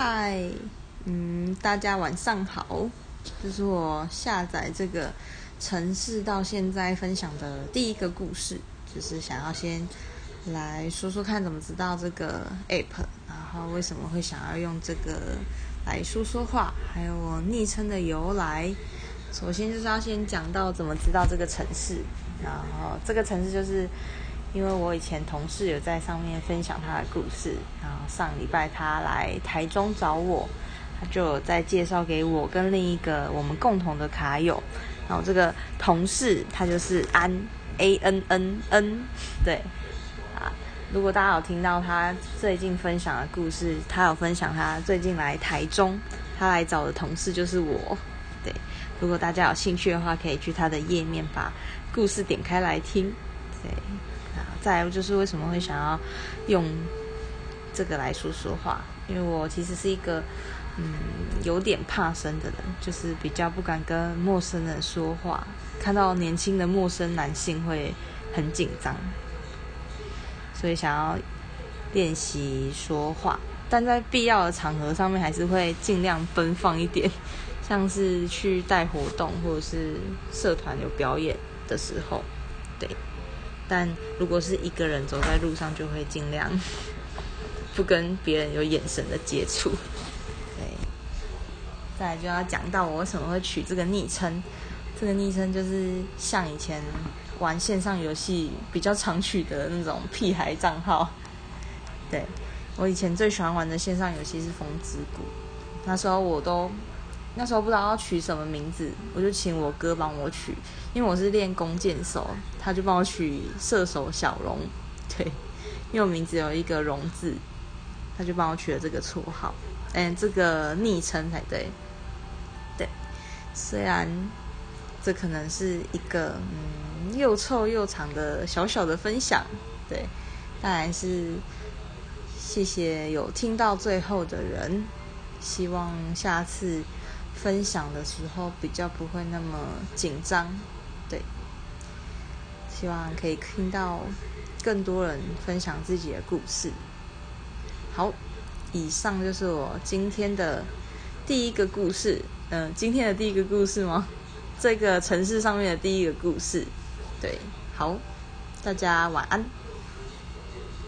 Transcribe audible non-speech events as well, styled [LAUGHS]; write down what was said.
嗨，嗯，大家晚上好。这是我下载这个城市到现在分享的第一个故事，就是想要先来说说看怎么知道这个 app，然后为什么会想要用这个来说说话，还有我昵称的由来。首先就是要先讲到怎么知道这个城市，然后这个城市就是因为我以前同事有在上面分享他的故事，然后上礼拜他来台中找我，他就有在介绍给我跟另一个我们共同的卡友，然后这个同事他就是安 A N N N，对啊，如果大家有听到他最近分享的故事，他有分享他最近来台中，他来找的同事就是我，对。如果大家有兴趣的话，可以去他的页面把故事点开来听。对，啊，再来就是为什么会想要用这个来说说话？因为我其实是一个嗯有点怕生的人，就是比较不敢跟陌生人说话，看到年轻的陌生男性会很紧张，所以想要练习说话，但在必要的场合上面还是会尽量奔放一点。像是去带活动或者是社团有表演的时候，对。但如果是一个人走在路上，就会尽量 [LAUGHS] 不跟别人有眼神的接触。对。再来就要讲到我为什么会取这个昵称，这个昵称就是像以前玩线上游戏比较常取的那种屁孩账号。对我以前最喜欢玩的线上游戏是《风之谷》，那时候我都。那时候不知道要取什么名字，我就请我哥帮我取，因为我是练弓箭手，他就帮我取射手小龙，[LAUGHS] 对，因为我名字有一个“龙”字，他就帮我取了这个绰号，嗯，这个昵称才对，对，虽然这可能是一个嗯又臭又长的小小的分享，对，当然是谢谢有听到最后的人，希望下次。分享的时候比较不会那么紧张，对，希望可以听到更多人分享自己的故事。好，以上就是我今天的第一个故事，嗯，今天的第一个故事吗？这个城市上面的第一个故事，对，好，大家晚安。